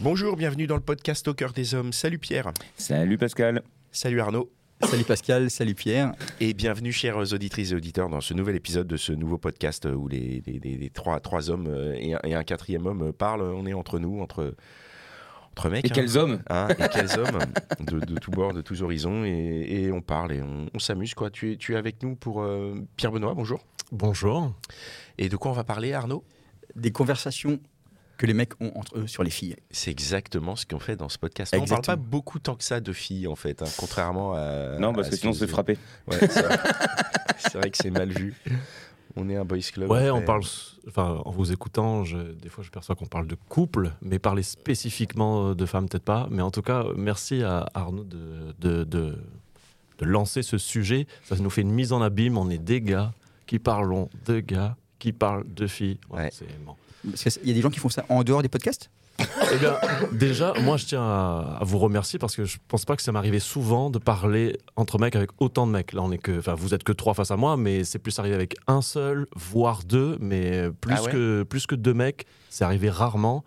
Bonjour, bienvenue dans le podcast Au cœur des hommes. Salut Pierre. Salut Pascal. Salut Arnaud. Salut Pascal, salut Pierre. Et bienvenue, chères auditrices et auditeurs, dans ce nouvel épisode de ce nouveau podcast où les, les- les- les trois, trois hommes et un, et un quatrième homme parlent. On est entre nous, entre, entre mecs. Et quels hommes Hein, et quels hommes de, de tous bords, de tous horizons. Et, et on parle et on, on s'amuse. quoi. Tu es, tu es avec nous pour euh, Pierre Benoît, bonjour. Bonjour. Et de quoi on va parler, Arnaud? Des conversations que les mecs ont entre eux sur les filles. C'est exactement ce qu'on fait dans ce podcast. On ne parle pas beaucoup tant que ça de filles, en fait, hein, contrairement à. Non, parce à que sinon on se fait frapper. Ouais, c'est vrai. C'est vrai que c'est mal vu. On est un boys club. Ouais, après. on parle. Enfin, en vous écoutant, je- des fois, je perçois qu'on parle de couple, mais parler spécifiquement de femmes, peut-être pas. Mais en tout cas, merci à Arnaud de, de, de, de lancer ce sujet. Ça nous fait une mise en abîme. On est des gars qui parlons de gars qui parlent de filles. Ouais, Ouais. c'est bon. Parce qu'il y a des gens qui font ça en dehors des podcasts? Eh bien, déjà, moi, je tiens à, vous remercier parce que je pense pas que ça m'arrivait souvent de parler entre mecs avec autant de mecs. Là, on est que, enfin, vous êtes que trois face à moi, mais c'est plus arrivé avec un seul, voire deux, mais plus Ah ouais? que plus que deux mecs, c'est arrivé rarement.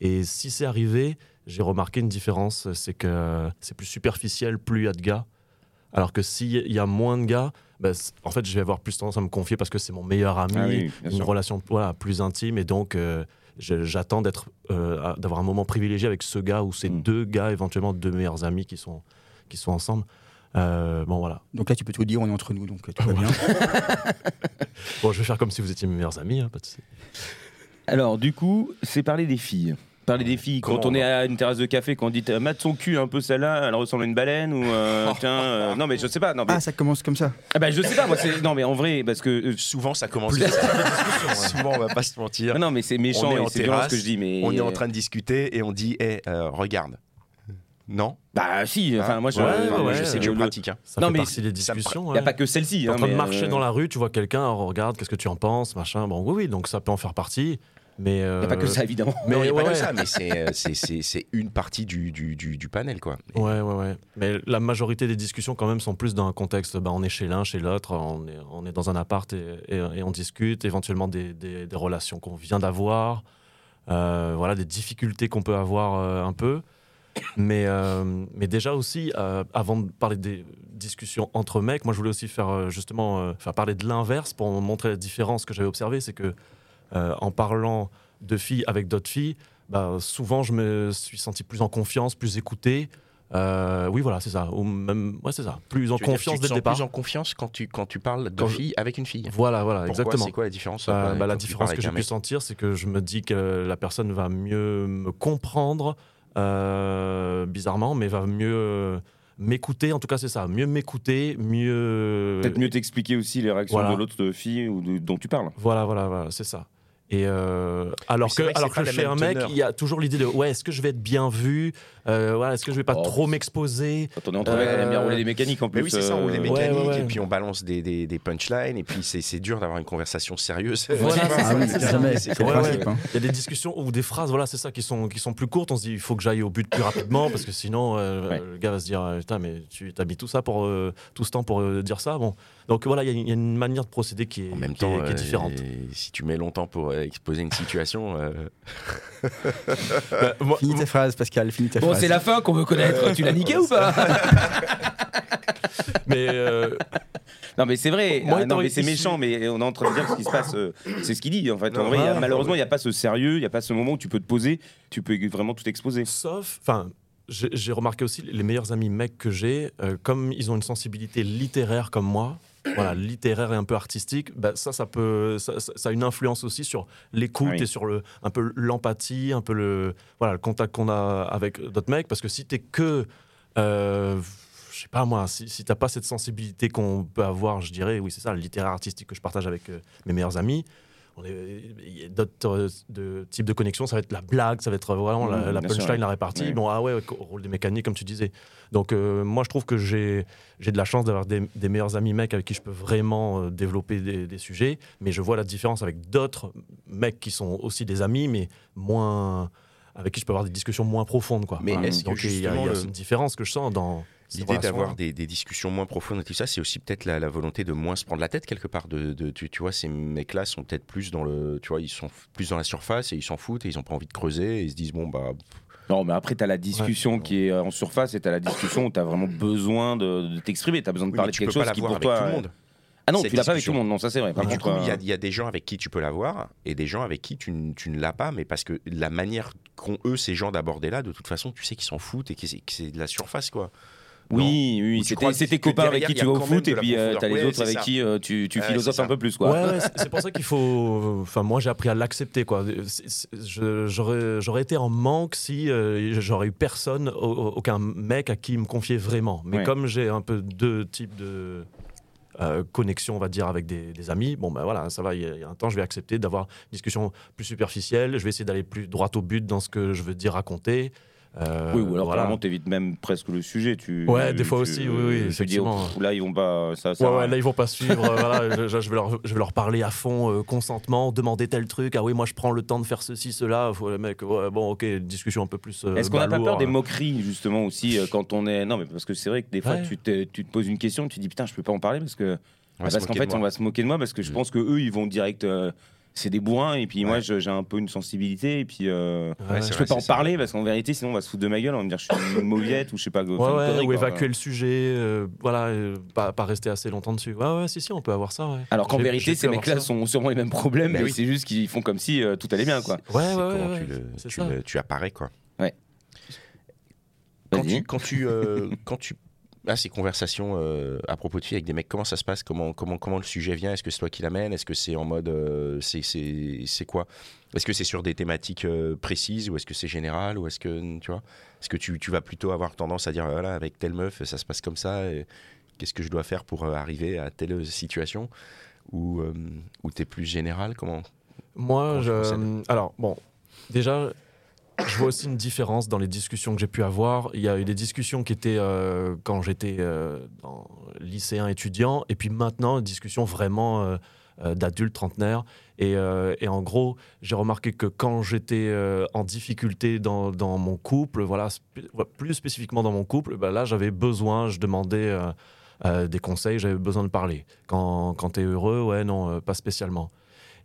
Et si c'est arrivé, j'ai remarqué une différence, c'est que c'est plus superficiel, plus il y a de gars. Alors que s'il y a moins de gars, bah, en fait, je vais avoir plus tendance à me confier parce que c'est mon meilleur ami, Ah oui, une sûr. relation voilà, plus intime, et donc euh, j'attends d'être, euh, d'avoir un moment privilégié avec ce gars ou ces Mm. deux gars, éventuellement deux meilleurs amis qui sont, qui sont ensemble. Euh, bon voilà. Donc là, tu peux tout dire, on est entre nous, donc tout va bien. Bon, je vais faire comme si vous étiez mes meilleurs amis. hein, pas de souci. Alors, du coup, c'est parler des filles. Parler des filles. Quand Comment on on est à une terrasse de café, quand on dit euh, mate son cul un peu celle-là, elle ressemble à une baleine ou euh, tiens. euh, non, mais je sais pas. Non, mais, Ah, ça commence comme ça. Ah bah, je sais pas. Moi, c'est non, mais en vrai, parce que Souvent, ça commence. Souvent, on va pas se mentir. ah non, mais c'est méchant On est en et c'est violent ce que je dis. Mais On est en train de discuter et on dit Eh, euh, regarde. Non? Bah si. Enfin, Hein moi, je, Ouais, Enfin, moi, ouais, je sais que je le- pratique. hein. Ça Non, fait mais partie des discussions. Il y a pas que celle-ci. T'es en hein, train de marcher euh, dans la rue, tu vois quelqu'un, oh, regarde, qu'est-ce que tu en penses, machin. Bon, oui, oui, donc ça peut en faire partie. Mais Il a pas que euh, ça, évidemment. Mais non, il n'y a ouais, pas que ça, mais c'est, euh, une partie du, du, du, du panel, quoi. Et- Ouais, ouais, ouais. Mais la majorité des discussions, quand même, sont plus dans un contexte. Bah, on est chez l'un, chez l'autre, on est, on est dans un appart et, et- et on discute, éventuellement des, des- des relations qu'on vient d'avoir, euh, voilà, des difficultés qu'on peut avoir euh, un peu. Mais, mais déjà aussi, avant de parler des discussions entre mecs, moi je voulais aussi faire justement, enfin, parler de l'inverse pour montrer la différence que j'avais observée. C'est que euh, en parlant de filles avec d'autres filles, bah, souvent je me suis senti plus en confiance, plus écouté. Euh, oui, voilà, c'est ça. Ou même, ouais, c'est ça. Plus en Tu veux dire, confiance tu te dès le départ. plus en confiance quand tu, quand tu parles de Quand je- fille avec une fille. Voilà, voilà, Pourquoi? exactement. C'est quoi la différence Bah, euh, bah, la différence que j'ai pu sentir, c'est que je me dis que la personne va mieux me comprendre, euh, bizarrement, mais va mieux m'écouter. En tout cas, c'est ça. Mieux m'écouter, mieux. Peut-être mieux t'expliquer aussi les réactions Voilà. de l'autre fille ou de- dont tu parles. Voilà, voilà, voilà, c'est ça. Et euh, alors que, que alors que chez un mec, teneur. il y a toujours l'idée de ouais, est-ce que je vais être bien vu Euh, voilà, Est-ce que je vais pas Oh. trop m'exposer Quand on est entre mecs, on aime bien Euh, rouler des mécaniques en plus. Mais oui, c'est ça, on roule les euh, ouais, mécaniques ouais, ouais. et puis on balance des, des, des punchlines et puis c'est, c'est dur d'avoir une conversation sérieuse. Voilà, c'est Ah Ouais, ouais. hein. Il y a des discussions ou des phrases, voilà, c'est ça, qui sont, qui sont plus courtes. On se dit, il faut que j'aille au but plus rapidement parce que sinon, euh, Ouais. le gars va se dire, euh, putain, mais tu as mis tout ça pour euh, tout ce temps pour euh, dire ça. Bon, donc voilà, il y, a une- il y a une manière de procéder qui est, En même qui est- temps, qui est euh, différente. si tu mets longtemps pour euh, exposer une situation, moi- Finis ta phrase, Pascal, finis ta Bon, phrase. c'est la fin qu'on veut connaître. tu l'as niqué ou pas mais euh, Non, mais c'est vrai. Moi, Ah, non, étant mais c'est méchant, mais on est en train de dire ce qui se passe. euh, c'est ce qu'il dit, en fait. En Non, vrai, il y a- ouais, malheureusement, il n'y a pas ce sérieux, il n'y a pas ce moment où tu peux te poser, tu peux vraiment tout exposer. sauf, enfin, j'ai j'ai remarqué aussi les meilleurs amis mecs que j'ai, euh, comme ils ont une sensibilité littéraire comme moi. Voilà, littéraire et un peu artistique, bah, ça, ça peut, ça, a une influence aussi sur l'écoute oui. et sur le, un peu l'empathie, un peu le, voilà, le contact qu'on a avec d'autres mecs. Parce que si t'es que, euh, je sais pas moi, si, si t'as pas cette sensibilité qu'on peut avoir, je dirais, oui, c'est ça, le littéraire artistique que je partage avec euh, mes meilleurs amis, il y a d'autres euh, de types de connexions, ça va être la blague, ça va être vraiment la, Mmh, la sûr, punchline, ouais. la répartie. Ouais. Bon, ah ouais, rôle des mécaniques, comme tu disais. Donc, euh, moi, je trouve que j'ai j'ai de la chance d'avoir des, des meilleurs amis mecs avec qui je peux vraiment euh, développer des, des sujets, mais je vois la différence avec d'autres mecs qui sont aussi des amis, mais moins. avec qui je peux avoir des discussions moins profondes. Quoi. Mais est-ce que il y a, il y a justement, le- une différence que je sens dans. L'idée d'avoir des, des discussions moins profondes et tout ça, c'est aussi peut-être la, la volonté de moins se prendre la tête quelque part. De, de- tu, tu vois, ces mecs-là sont peut-être plus dans le, tu vois, ils sont plus dans la surface et ils s'en foutent et ils ont pas envie de creuser et ils se disent bon bah Non, mais après, tu as la discussion qui est euh, en surface et tu as la discussion où tu as vraiment besoin de, de t'exprimer. Tu as besoin de oui, parler de tu peux quelque pas chose qui pour avec toi. tout le monde. Ah non, cette tu l'as pas avec tout le monde, non, ça c'est vrai. Par Mais du contre, coup, il y, a- euh, il y a des gens avec qui tu peux l'avoir et des gens avec qui tu, tu ne l'as pas, mais parce que la manière qu'ont eux ces gens d'aborder là, de toute façon, tu sais qu'ils s'en foutent et que c'est de la surface quoi. Oui, oui, c'était crois c'est tes que copains avec qui tu a vas au foot et puis euh, t'as les Ouais, autres avec ça. qui euh, tu, tu Ouais, philosophes un peu plus. Quoi. Ouais, ouais, c'est- pour ça qu'il faut. Enfin, moi, j'ai appris à l'accepter. quoi. J'aurais été en manque si euh, j'aurais eu personne, au- au- aucun mec à qui me confier vraiment. Mais Ouais. comme j'ai un peu deux types de euh, connexions, on va dire, avec des, des amis, bon, ben voilà, ça va. Il y, a- il y a un temps, je vais accepter d'avoir une discussion plus superficielle. Je vais essayer d'aller plus droit au but dans ce que je veux dire, raconter. Euh, Oui, ou alors voilà. carrément t'évites même presque le sujet. Tu, Ouais, des fois tu- aussi, oui, oui, tu dis, oh, là, ils vont pas. Ça, ça Ouais, va. ouais, là ils vont pas suivre. euh, voilà, je, je vais leur, je vais leur parler à fond, euh, consentement, demander tel truc. Ah oui, moi je prends le temps de faire ceci, cela. Faut, mec, ouais, bon, ok, discussion un peu plus. euh, Est-ce qu'on n'a pas peur des moqueries justement aussi euh, quand on est non mais parce que c'est vrai que des fois Ouais. tu, te, tu te poses une question tu te dis putain je peux pas en parler parce que parce qu'en fait on va se moquer de moi parce que je Mm. pense que eux ils vont direct euh, c'est des bourrins et puis moi Ouais. j'ai un peu une sensibilité et puis euh, Ouais, je vrai, peux pas en parler parce qu'en vérité sinon on va se foutre de ma gueule on va me dire je suis une mauviette ou je sais pas Ouais, connerie, ou quoi. évacuer le sujet, euh, voilà, euh, pas, pas rester assez longtemps dessus. Ouais, ouais, si, si, on peut avoir ça. Ouais. alors qu'en vérité ces avoir mecs-là ça. sont sûrement les mêmes problèmes mais oui. c'est juste qu'ils font comme si euh, tout allait bien quoi Ouais, ouais, ouais, comment ouais, tu, tu tu apparais quoi. Ouais. Quand tu, quand tu, quand tu ces conversations euh, à propos de filles avec des mecs, comment ça se passe? Comment, comment, comment le sujet vient? Est-ce que c'est toi qui l'amènes? Est-ce que c'est en mode. euh, c'est- quoi? Est-ce que c'est sur des thématiques euh, précises ou est-ce que c'est général ou est-ce que tu vois? Est-ce que tu, tu vas plutôt avoir tendance à dire voilà avec telle meuf ça se passe comme ça Qu'est-ce que je dois faire pour euh, arriver à telle situation? Ou euh, ou t'es plus général? Comment Moi, Comment je, alors bon, déjà, je vois aussi une différence dans les discussions que j'ai pu avoir. Il y a eu des discussions qui étaient euh, quand j'étais euh, lycéen étudiant, et puis maintenant, une discussion vraiment euh, d'adulte trentenaire. Et, en gros, j'ai remarqué que quand j'étais en difficulté dans, mon couple, voilà, plus spécifiquement dans mon couple, bah là, j'avais besoin, je demandais des conseils, j'avais besoin de parler. Quand, quand tu es heureux, ouais, non, pas spécialement.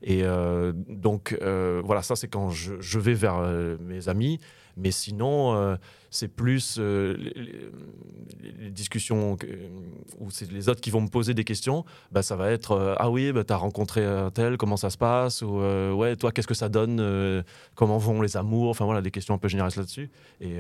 Et euh, donc, euh, voilà, ça, c'est quand je, vais vers euh, mes amis. Mais sinon, c'est plus les, discussions où c'est les autres qui vont me poser des questions. Bah, ça va être Ah oui, bah, tu as rencontré un tel, comment ça se passe? Ou Ouais, toi, qu'est-ce que ça donne Comment vont les amours? Enfin, voilà, des questions un peu généralistes là-dessus. Et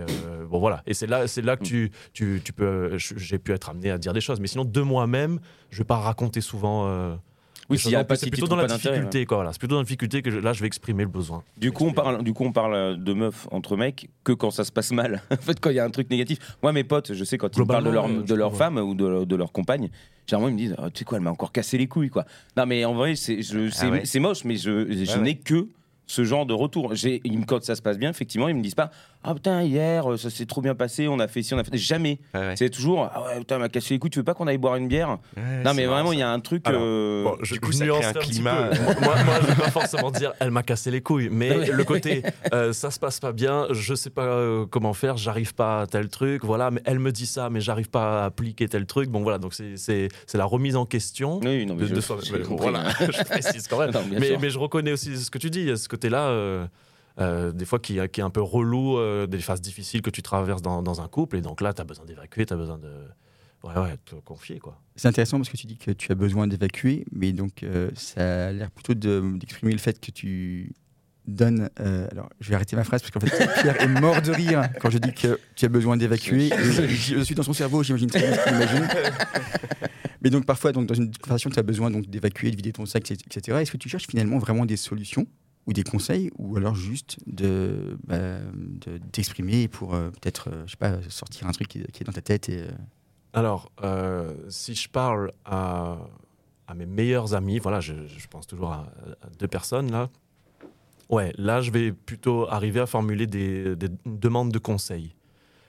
bon, voilà. Et c'est là, là que tu, tu, tu peux, j'ai pu être amené à dire des choses. Mais sinon, de moi-même, je vais pas raconter souvent. Euh, Oui, s'il a pas c'est plutôt dans la difficulté, quoi. C'est plutôt dans la difficulté que là, je vais exprimer le besoin. Du coup, on parle, du coup, on parle de meufs entre mecs que quand ça se passe mal. en fait, quand il y a un truc négatif. Moi, mes potes, je sais, quand ils parlent de leur, Globalement, de leur femme ou de, de leur compagne, généralement, ils me disent Oh, Tu sais quoi, elle m'a encore cassé les couilles, quoi. Non, mais en vrai, c'est c'est moche, mais je, je ouais. n'ai que ce genre de retour. Quand ça se passe bien, effectivement, ils me disent pas Ah putain, hier, euh, ça s'est trop bien passé, on a fait ci, on a fait. Jamais. Ouais, ouais. C'est toujours Ah ouais, putain, elle m'a cassé les couilles, tu veux pas qu'on aille boire une bière? Ouais, Non, mais vraiment, il y a un truc. Alors, euh, Bon, je, du coup, je ça crée nuancerai un petit climat. peu. moi, moi, je vais pas forcément dire elle m'a cassé les couilles, mais le côté euh, ça se passe pas bien, je sais pas euh, comment faire, j'arrive pas à tel truc, voilà, mais elle me dit ça, mais j'arrive pas à appliquer tel truc. Bon, voilà, donc c'est- c'est c'est la remise en question. Oui, non, mais de, je- de soi- j'ai mais compris. voilà, je précise quand même. Non, mais, mais je reconnais aussi ce que tu dis, il y a ce côté-là, euh, des fois qui, qui est un peu relou, euh, des phases difficiles que tu traverses dans, dans un couple, et donc là, tu as besoin d'évacuer, tu as besoin de ouais, ouais, te confier, quoi. C'est intéressant parce que tu dis que tu as besoin d'évacuer, mais donc euh, ça a l'air plutôt de- d'exprimer le fait que tu donnes. euh, alors, je vais arrêter ma phrase parce qu'en fait, Pierre est mort de rire quand je dis que tu as besoin d'évacuer. Je, je suis dans son cerveau, j'imagine très bien ce qu'il imagine. Mais donc, parfois, donc, dans une conversation, tu as besoin donc, d'évacuer, de vider ton sac, etc. Est-ce que tu cherches finalement vraiment des solutions ou des conseils ou alors juste de bah, pour euh, peut-être, euh, je sais pas, sortir un truc qui, est dans ta tête et, euh, Alors, si je parle à à mes meilleurs amis, voilà, je, pense toujours à, deux personnes là. Ouais, là, je vais plutôt arriver à formuler des, des demandes de conseils.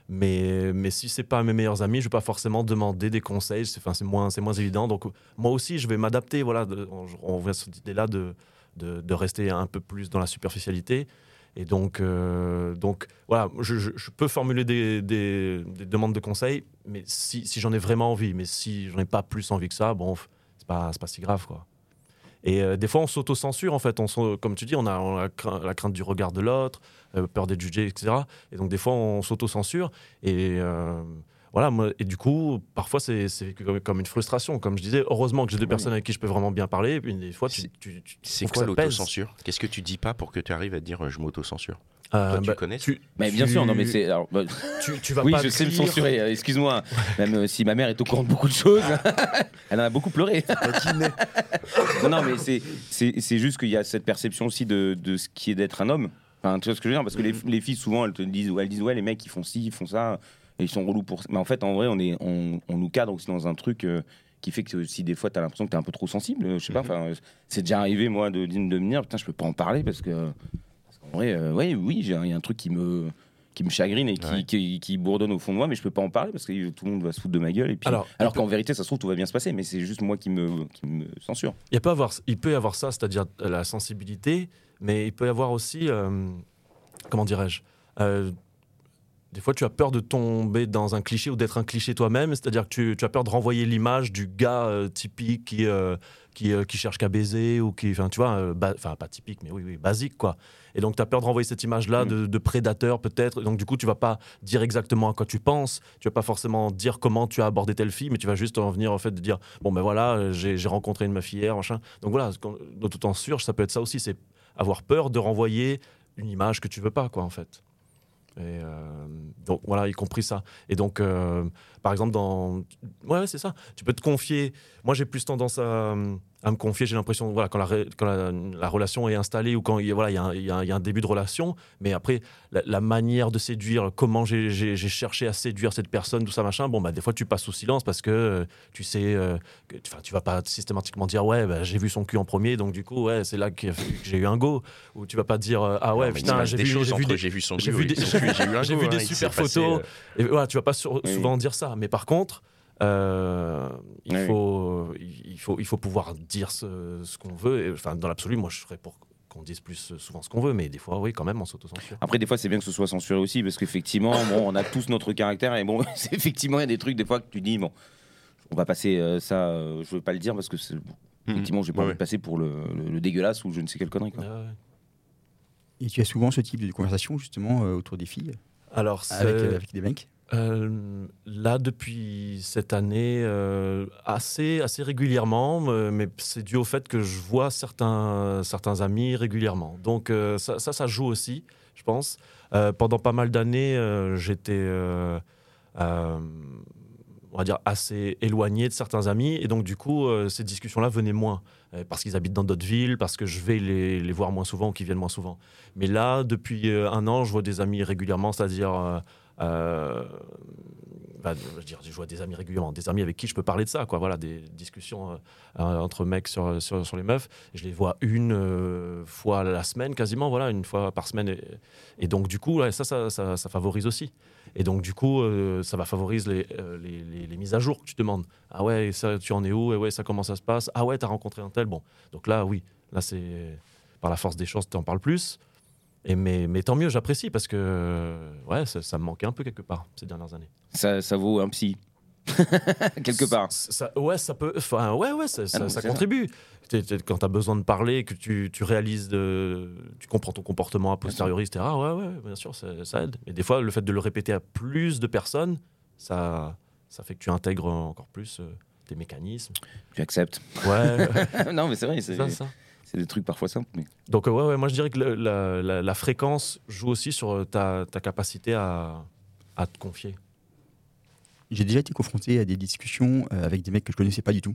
Mais, mais si c'est pas mes meilleurs amis, je vais pas forcément demander des conseils. C'est, enfin, moins, moins évident. Donc moi aussi, je vais m'adapter. Voilà, on, on revient sur cette idée-là de, de, rester un peu plus dans la superficialité. Et donc, euh, donc voilà, je, peux formuler des, des- des demandes de conseils, mais si, si j'en ai vraiment envie. Mais si j'en ai pas plus envie que ça, bon, c'est pas, pas si grave, quoi. Et euh, des fois, on s'auto-censure, en fait. On, comme tu dis, on a, la, crainte, du regard de l'autre, euh, peur d'être jugé, etc. Et donc, des fois, on s'auto-censure. Et voilà, moi, et du coup, parfois, c'est c'est comme, comme une frustration. Comme je disais, heureusement que j'ai des personnes avec qui je peux vraiment bien parler. Et puis, des fois, tu, C'est- tu, tu C'est trouves que quoi l'autocensure? Qu'est-ce que tu dis pas pour que tu arrives à te dire euh, je m'auto-censure? Euh, Toi, tu bah, connais tu, Mais bien tu- sûr, non, mais c'est. bah, Tu, tu vas oui, pas je sais me censurer, euh, excuse-moi. Même euh, si ma mère est au courant de beaucoup de choses, elle en a beaucoup pleuré. non, non, mais c'est- c'est c'est juste qu'il y a cette perception aussi de, de ce qui est d'être un homme. Enfin, tu vois ce que je veux dire? Parce que les, les filles, souvent, elles te disent, elles disent, ouais, les mecs, ils font ci, ils font ça, et ils sont relous pour ça. Mais en fait, en vrai, on, est, on, on nous cadre aussi dans un truc. euh, qui fait que si des fois tu as l'impression que tu es un peu trop sensible, euh, je sais pas, Mhm. enfin, euh, c'est déjà arrivé moi de, de me dire putain je peux pas en parler parce que parce qu'en vrai euh, ouais oui il y a un truc qui me qui me chagrine et qui, Ouais. qui, qui bourdonne au fond de moi, mais je peux pas en parler parce que tout le monde va se foutre de ma gueule. Et puis, Alors, alors, qu'en vérité, ça se trouve, tout va bien se passer, mais c'est juste moi qui me, qui me censure. Il, peut avoir, il peut y avoir ça, c'est-à-dire la sensibilité, mais il peut y avoir aussi, euh, comment dirais-je, euh, des fois tu as peur de tomber dans un cliché ou d'être un cliché toi-même, c'est-à-dire que tu, tu as peur de renvoyer l'image du gars euh, typique qui, euh, qui, euh, qui cherche qu'à baiser ou qui, enfin tu vois, enfin pas typique, mais oui, oui, basique quoi. Et donc tu as peur de renvoyer cette image-là Mm. de, de prédateur peut-être, donc du coup tu vas pas dire exactement à quoi tu penses, tu vas pas forcément dire comment tu as abordé telle fille, mais tu vas juste en venir en fait de dire bon ben voilà, j'ai rencontré une meuf hier, machin. Donc voilà, quand- d'auto-censure, ça peut être ça aussi, c'est avoir peur de renvoyer une image que tu veux pas quoi en fait. Et euh, donc voilà, y compris ça. Et donc, euh, par exemple, dans. Ouais, c'est ça. Tu peux te confier. Moi, j'ai plus tendance à, à me confier. J'ai l'impression, voilà, quand, la, ré- quand la, la relation est installée ou quand il y a, voilà, il y a un- y, a un- il y a un début de relation. Mais après, la, la manière de séduire, comment j'ai- cherché à séduire cette personne, tout ça, machin. Bon, bah, des fois, tu passes sous silence parce que euh, tu sais. euh, que- tu vas pas systématiquement dire, ouais, bah, j'ai vu son cul en premier, donc du coup, ouais, c'est là que, j'ai eu un go. Ou tu vas pas dire, euh, ah ouais, Non, putain, j'ai des vu, des, vu son j'ai cul vu des- j'ai vu hein, des il s'est super passé, photos. euh, Et voilà, tu vas pas sur- Oui. souvent dire ça. Mais par contre, euh, il, Oui. faut, il, faut, il faut pouvoir dire ce, ce qu'on veut. Et, enfin, dans l'absolu, moi, je serais pour qu'on dise plus souvent ce qu'on veut. Mais des fois, oui, quand même, on s'autocensure. Après, des fois, c'est bien que ce soit censuré aussi, parce qu'effectivement, bon, on a tous notre caractère, et bon, c'est effectivement, il y a des trucs, des fois, que tu dis, bon, on va passer euh, ça, euh, je veux pas le dire, parce que c'est. Effectivement, j'ai pas envie ouais. de passer pour le, le- le dégueulasse ou je ne sais quelle connerie. Quoi. Ouais, ouais. Et tu as souvent ce type de conversation justement euh, autour des filles, Alors, c'est- avec, euh, avec des mecs? Euh, là, depuis cette année, euh, assez, assez régulièrement, euh, mais c'est dû au fait que je vois certains, certains amis régulièrement. Donc ça, ça, joue aussi, je pense. Pendant pas mal d'années, j'étais, on va dire, assez éloigné de certains amis, et donc du coup, ces discussions-là venaient moins, parce qu'ils habitent dans d'autres villes, parce que je vais les, les voir moins souvent ou qu'ils viennent moins souvent. Mais là, depuis un an, je vois des amis régulièrement, c'est-à-dire... euh, bah, je vois des amis régulièrement, des amis avec qui je peux parler de ça, quoi. Voilà, des discussions euh, euh, entre mecs sur, sur, les meufs. Je les vois une fois la semaine, quasiment, voilà, une fois par semaine. Et, donc, du coup, ça, ça, ça, favorise aussi. Et donc, du coup, ça va favoriser les, les, les- mises à jour que tu demandes. Ah ouais, ça, tu en es où? Et ouais, ça, comment ça se passe? Ah ouais, t'as rencontré un tel? Bon, donc là, oui, là, c'est par la force des choses, tu en parles plus. Et mais, mais tant mieux, j'apprécie parce que ouais, ça, ça me manquait un peu quelque part ces dernières années. Ça, ça vaut un psy. Quelque part. Ça- ouais, ça peut. Enfin, ouais, ouais, ça, ça- non, ça c'est contribue. Quand tu as besoin de parler, que tu, tu réalises, de, tu comprends ton comportement a posteriori, etc. Ouais, ouais, bien sûr, ça, aide. Mais des fois, le fait de le répéter à plus de personnes, ça, ça fait que tu intègres encore plus euh, tes mécanismes. Tu acceptes. Ouais, non, mais c'est vrai, c'est ça. C'est des trucs parfois simples. Mais... Donc, euh, ouais, ouais, moi, je dirais que le- la, la- la fréquence joue aussi sur euh, ta, ta capacité à, à te confier. J'ai déjà été confronté à des discussions euh, avec des mecs que je connaissais pas du tout.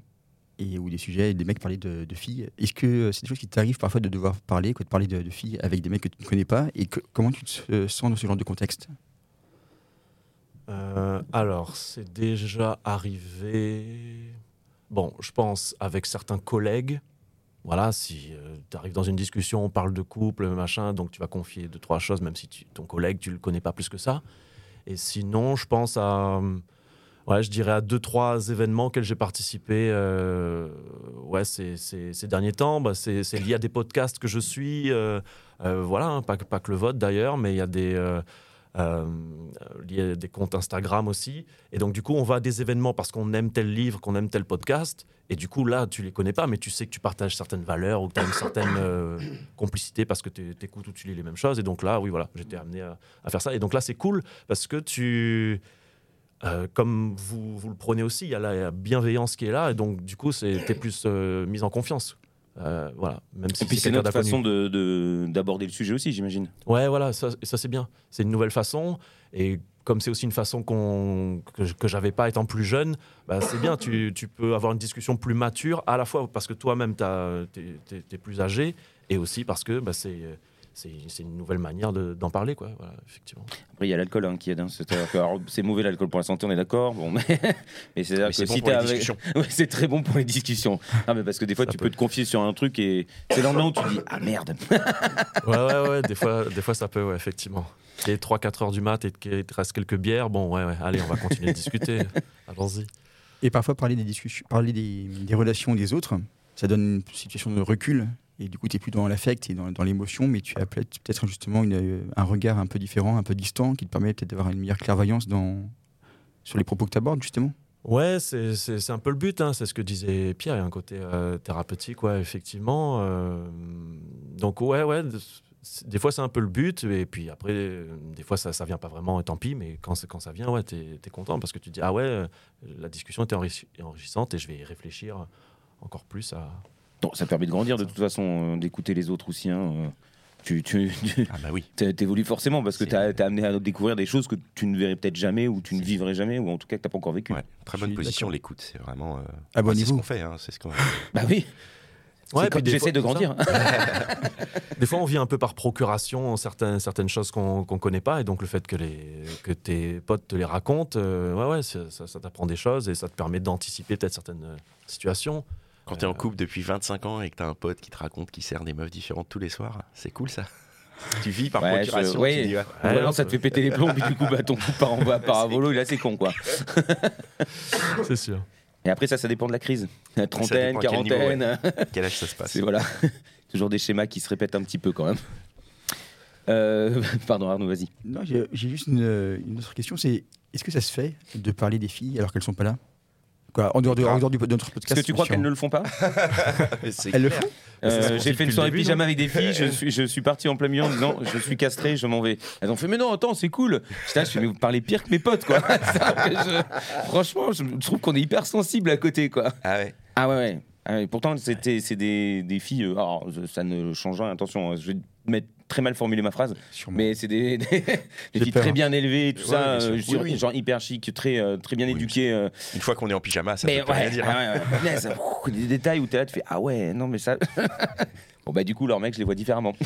Et où des sujets, des mecs parlaient de, de filles. Est-ce que c'est des choses qui t'arrivent parfois de devoir parler, quoi, de parler de, de filles avec des mecs que tu ne connais pas Et que- comment tu te sens dans ce genre de contexte? Euh, alors, c'est déjà arrivé. bon, je pense avec certains collègues, voilà, si tu arrives dans une discussion, on parle de couple, machin, donc tu vas confier deux, trois choses, même si ton collègue, tu le connais pas plus que ça. Et sinon, je pense à, ouais, je dirais à deux, trois événements auxquels j'ai participé euh, ouais, ces, ces, derniers temps. Bah, c'est lié à des podcasts que je suis, euh, euh, voilà, hein, pas, pas, que le vote d'ailleurs, mais il y a des euh, liés des comptes Instagram aussi. Et donc, du coup, on va à des événements parce qu'on aime tel livre, qu'on aime tel podcast. Et du coup, là, tu les connais pas, mais tu sais que tu partages certaines valeurs ou que tu as une certaine euh, complicité parce que tu écoutes ou tu lis les mêmes choses. Et donc là, oui, voilà, j'étais amené à, faire ça. Et donc là, c'est cool parce que tu. Euh, comme vous, vous, le prenez aussi, il y a la bienveillance qui est là, et donc du coup, tu es plus euh, mise en confiance. Euh, voilà, même si et puis c'est notre façon d'aborder de, le sujet aussi, j'imagine. Ouais, voilà, ça, ça c'est bien. C'est une nouvelle façon. Et comme c'est aussi une façon qu'on que, que j'avais pas étant plus jeune, bah, c'est bien. Tu, tu, peux avoir une discussion plus mature, à la fois parce que toi-même, tu es, es, plus âgé, et aussi parce que bah, c'est c'est une nouvelle manière d'en parler, quoi. effectivement. Après, il y a l'alcool hein, qui aide. Hein. C'est mauvais l'alcool pour la santé, on est d'accord. Bon, mais, mais c'est bon si avec... c'est très bon pour les discussions. Non, mais parce que des fois, tu peux te confier sur un truc et c'est dans le où tu dis ah merde. ouais, ouais, ouais. Des fois, des fois, ça peut, ouais, effectivement. Et 3-4 heures du mat et qu'il te reste quelques bières, bon, ouais, ouais. Allez, on va continuer de discuter. Allons-y. Et parfois, parler des discussions, parler des, des relations des autres, ça donne une situation de recul et du coup, tu n'es plus dans l'affect et dans, l'émotion, mais tu as peut-être justement un regard un peu différent, un peu distant, qui te permet peut-être d'avoir une meilleure clairvoyance sur les propos que tu abordes, justement. Ouais, c'est un peu le but, hein. c'est ce que disait Pierre, il y a un côté euh, thérapeutique, ouais, effectivement. Euh, donc, ouais, ouais, des fois c'est un peu le but, et puis après, des fois ça, ça vient pas vraiment, et tant pis, mais quand, quand ça vient, ouais, tu es, content parce que tu dis, ah ouais, la discussion était enrichissante et je vais réfléchir encore plus à, ça permet de grandir de toute façon, euh, d'écouter les autres aussi. Hein. Euh. Tu, tu, ah bah oui. évolues forcément parce que tu as, amené à découvrir des choses que tu ne verrais peut-être jamais ou tu ne vivrais jamais ou en tout cas que tu n'as pas encore vécu. très bonne position, l'écoute, c'est vraiment. Euh, ah bon, c'est ce qu'on fait. Hein, c'est ce qu'on. bah oui. Ouais, j'essaie de grandir. des fois, on vit un peu par procuration certaines, certaines choses qu'on ne connaît pas. Et donc, le fait que, les, que tes potes te les racontent, ouais, ouais, ça, ça t'apprend des choses et ça te permet d'anticiper peut-être certaines situations. Quand t'es en couple depuis 25 ans et que t'as un pote qui te raconte qu'il sert des meufs différentes tous les soirs, c'est cool ça. Tu vis par procuration. Oui, ça te fait péter les plombs, puis du coup, bah, ton couple part en bas, par volo, là, c'est con, quoi. c'est sûr. Et après, ça, ça dépend de la crise. La trentaine, quarantaine. Quel, âge ça se passe Voilà. Toujours des schémas qui se répètent un petit peu quand même. Euh, pardon, Arnaud, vas-y. Non, j'ai juste une, une, autre question. C'est est-ce que ça se fait de parler des filles alors qu'elles sont pas là? En dehors, de, notre podcast. Est-ce que tu crois qu'elles ne le font pas Elles le font euh, J'ai fait une soirée pyjama avec des filles, je suis, je suis parti en plein milieu en disant je suis castré, je m'en vais. Elles ont fait mais non, attends, c'est cool. Je, là, je fais mais vous parlez pire que mes potes quoi. franchement, je trouve qu'on est hyper sensible à côté quoi. Ah ouais. Ah ouais, ouais. pourtant, c'était, c'est des, des filles. Euh, alors, ça ne change rien. Attention, hein, je vais mettre très mal formulé ma phrase, mais c'est des, des, filles très bien élevées, tout ça, euh, genre hyper chic, très, euh, très bien éduquées. Euh. Une fois qu'on est en pyjama, ça peut rien dire. Hein. des détails où tu là, tu fais ah ouais, non mais ça. bon bah du coup, leurs mecs, je les vois différemment.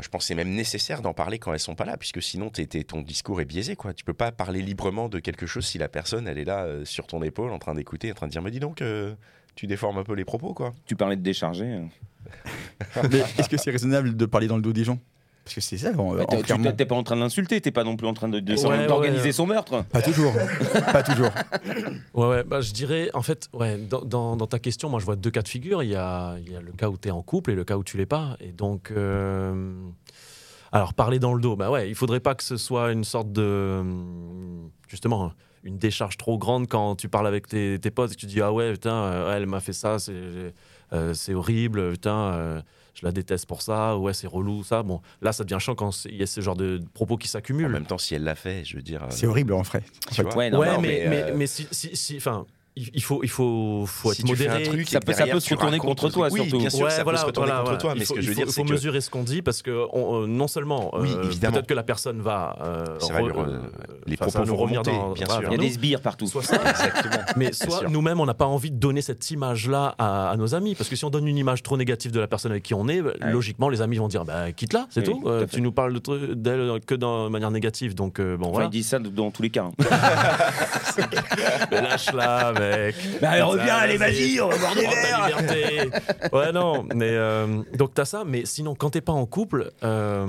Je pense que c'est même nécessaire d'en parler quand elles sont pas là, puisque sinon ton discours est biaisé. Quoi. Tu peux pas parler librement de quelque chose si la personne elle est là sur ton épaule en train d'écouter, en train de dire mais dis donc, tu déformes un peu les propos. quoi. Tu parlais de décharger. est-ce que c'est raisonnable de parler dans le dos des gens? Parce que c'est ça. tu t'es pas en train de l'insulter, t'es pas non plus en train d'organiser son meurtre. Pas toujours. pas toujours. Ouais, ouais. Bah, je dirais, en fait, ouais, dans, dans, ta question, moi, je vois deux cas de figure. Il y a, il y a le cas où tu es en couple et le cas où tu l'es pas. Et donc, euh, alors, parler dans le dos, bah ouais, il faudrait pas que ce soit une sorte de. Justement une décharge trop grande quand tu parles avec tes, tes potes et que tu dis ah ouais putain euh, elle m'a fait ça c'est c'est horrible putain euh, je la déteste pour ça ouais c'est relou ça. Bon là ça devient chiant quand il y a ce genre de propos qui s'accumulent. En même temps si elle l'a fait je veux dire c'est horrible en fait, ouais, mais, mais, si, si, enfin il faut, il faut, faut être modéré. Truc, ça peut, ça peut se retourner contre toi, oui, surtout. Bien sûr, ça peut se retourner contre toi, mais ce que je veux dire, c'est faut mesurer ce qu'on dit parce que non seulement, peut-être que la personne va Les enfin, ça propos va nous vont revenir remonter, dans, bien sûr. Il y a des sbires partout. Soit ça, Exactement. mais soit nous-mêmes, on n'a pas envie de donner cette image-là à, à nos amis. Parce que si on donne une image trop négative de la personne avec qui on est, logiquement, les amis vont dire bah, quitte-la, c'est Oui, tout. Euh, tu nous parles d'elle que de manière négative. Donc, euh, bon, voilà. ils disent ça dans tous les cas. hein. Lâche-la, mec. Bah, allez, reviens, Ça, allez, vas-y. on va boire des ta verres. liberté. Ouais, non, mais euh, donc t'as ça, mais sinon, quand t'es pas en couple, euh,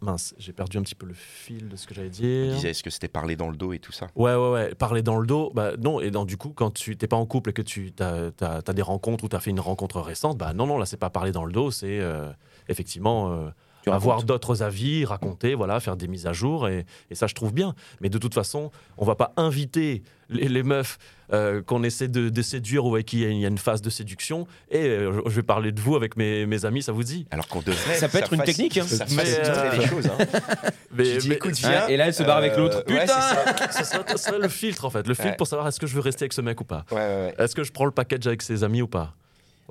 mince, j'ai perdu un petit peu le fil de ce que j'allais dire. disait, est-ce que c'était parler dans le dos et tout ça? Ouais, ouais, ouais. Parler dans le dos, bah non. Et donc, du coup, quand tu t'es pas en couple et que tu as, des rencontres ou tu as fait une rencontre récente, bah non, non, là, c'est pas parler dans le dos, c'est euh, effectivement euh, Tu avoir racontes. d'autres avis, raconter, voilà, faire des mises à jour. Et, et ça, je trouve bien. Mais de toute façon, on va pas inviter les, les meufs euh, qu'on essaie de, de séduire ou avec qui il y a une- il y a une phase de séduction. Et euh, je vais parler de vous avec mes, mes amis, ça vous dit Alors qu'on devrait. Ça peut être une technique, hein. Ça Mais, euh, les choses. Hein. mais, Tu dis, mais- écoute, Hein, viens. et là, elle se barre avec l'autre. ouais, Putain c'est ça. ce serait, le filtre, en fait. Le filtre Ouais. pour savoir est-ce que je veux rester avec ce mec ou pas. Ouais, ouais, ouais. Est-ce que je prends le package avec ses amis ou pas?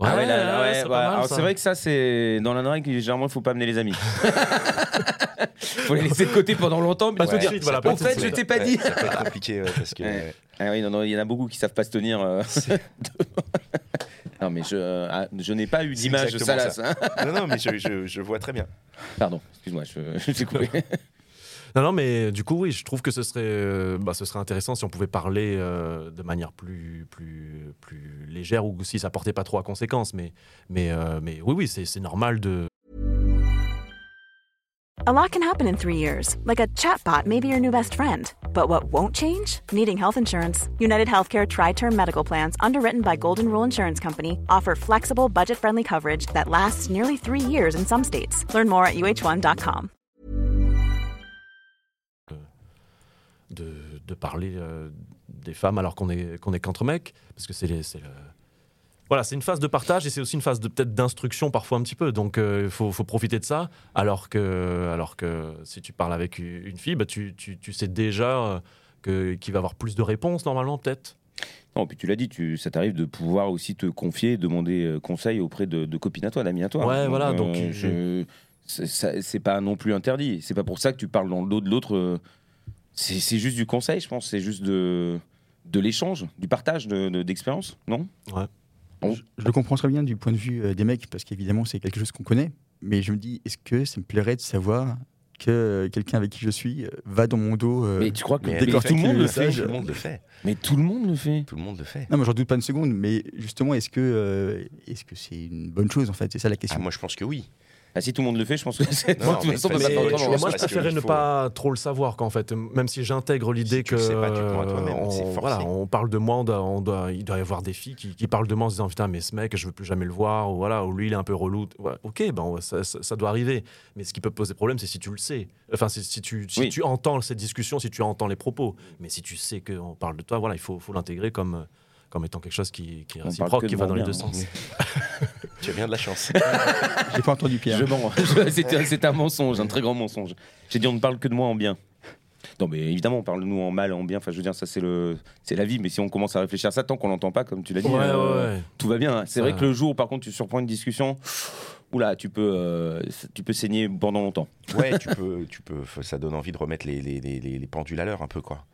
Ah ouais, là, là, ouais, c'est ouais. pas mal, Alors, ça. c'est vrai que ça, c'est dans la règle, généralement, il faut pas amener les amis. faut les laisser de côté pendant longtemps, Pas tout de dire. suite, voilà, de fait, je t'ai pas dit. Ça peut être compliqué ouais, parce que. Ah oui, non, non, il y en a beaucoup qui savent pas se tenir. euh. non, mais je, ah, je n'ai pas eu d'image de Salas. hein. Non, non, mais je, je, je vois très bien. Pardon, excuse-moi, je, je t'ai coupé. Non, non, mais du coup, oui, je trouve que ce serait, euh, bah, ce serait intéressant si on pouvait parler euh, de manière plus, plus, plus légère ou si ça portait pas trop à conséquences. Mais, mais, euh, mais oui, oui, c'est normal de. A lot can happen in three years, like a chatbot may be your new best friend. But what won't change? Needing health insurance. United Healthcare Tri Term Medical Plans, underwritten by Golden Rule Insurance Company, offer flexible, budget friendly coverage that lasts nearly three years in some states. Learn more at uh1.com. de, de parler euh, des femmes alors qu'on est qu'on est qu'entre mecs parce que c'est le- voilà c'est une phase de partage et c'est aussi une phase de peut-être d'instruction parfois un petit peu donc il faut, faut profiter de ça alors que alors que si tu parles avec une fille bah, tu, tu, tu sais déjà euh, que qu'il va avoir plus de réponses normalement peut-être Non, puis tu l'as dit, tu, ça t'arrive de pouvoir aussi te confier, demander euh, conseil auprès de, de copines à toi, d'amis à toi. Ouais, voilà, donc, je- c'est pas non plus interdit. C'est pas pour ça que tu parles dans le dos de l'autre. C'est c'est juste du conseil, je pense. C'est juste de, de l'échange, du partage de- de- d'expérience, non? Je, je le comprends très bien du point de vue euh, des mecs, parce qu'évidemment, c'est quelque chose qu'on connaît. Mais je me dis, est-ce que ça me plairait de savoir que euh, quelqu'un avec qui je suis euh, va dans mon dos euh, Mais tu crois que Mais mais tout le monde le fait je- Tout le monde le fait. Mais tout le monde le fait. Tout le monde le fait. Non, mais j'en doute pas une seconde. Mais justement, est-ce que euh, est-ce que c'est une bonne chose en fait? C'est ça la Ah, question. moi, je pense que oui. Ah, si tout le monde le fait, je pense que c'est. Non, de toute façon, mais- moi je préférais ne faut- pas trop le savoir qu'en fait. Même si j'intègre l'idée Si que sais pas, on, voilà, on parle de moi on doit, on doit- il doit y avoir des filles qui, qui parlent de moi en se disant putain mais ce mec je veux plus jamais le voir ou voilà ou lui il est un peu relou. Ouais, ok ben ça, ça- ça doit arriver. Mais ce qui peut poser problème c'est si tu le sais. Enfin si tu si Oui. tu entends cette discussion si tu entends les propos. Mais si tu sais qu'on parle de toi voilà il faut, faut l'intégrer comme comme étant quelque chose qui, qui est réciproque que qui va dans les deux hein. sens Tu as bien de la chance. J'ai pas entendu Pierre. C'était un mensonge, un très grand mensonge. J'ai dit on ne parle que de moi en bien. Non, mais évidemment, on parle de nous en mal, en bien. Enfin, je veux dire, ça, c'est le, c'est la vie. Mais si on commence à réfléchir à ça, tant qu'on l'entend pas, comme tu l'as dit, ouais, euh, ouais, tout va bien. hein. C'est vrai que le jour où, par contre, tu surprends une discussion, oula, tu peux, euh, tu peux saigner pendant longtemps. Ouais, tu peux, tu peux. Ça donne envie de remettre les, les, les, les- les pendules à l'heure un peu, quoi.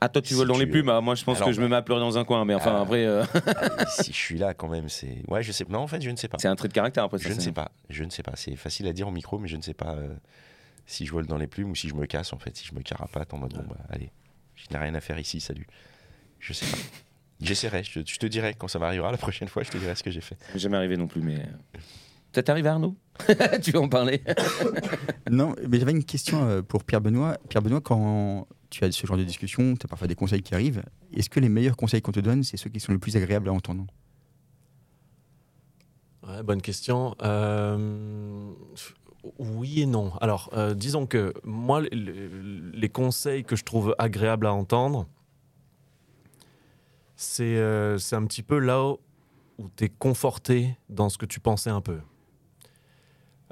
Ah, toi, tu Si voles dans tu- les plumes. ah, moi, je pense Alors- que je me mets à pleurer dans un coin. Mais enfin, Ah. après, euh, si je suis là, quand même, c'est. Ouais, je sais. Non, en fait, je ne sais pas. c'est un trait de caractère. Après, ça, Je ne sais pas. Je ne sais pas. C'est facile à dire au micro, mais je ne sais pas euh, si je vole dans les plumes ou si je me casse, en fait. Si je me carapate en mode, bon, bah, allez, je n'ai rien à faire ici, salut. Je sais pas. J'essaierai. Je, te- je te dirai quand ça m'arrivera la prochaine fois. Je te dirai ce que j'ai fait. Ça m'est jamais arrivé non plus. Mais t'est arrivé, Arnaud? Tu veux en parler? Non, mais j'avais une question euh, pour Pierre Benoît. Pierre Benoît, quand tu as ce genre de discussion, tu as parfois des conseils qui arrivent. Est-ce que les meilleurs conseils qu'on te donne, c'est ceux qui sont les plus agréables à entendre? Bonne question. Euh, oui et non. Alors, euh, disons que moi, les, conseils que je trouve agréables à entendre, c'est euh, un petit peu là où tu es conforté dans ce que tu pensais un peu.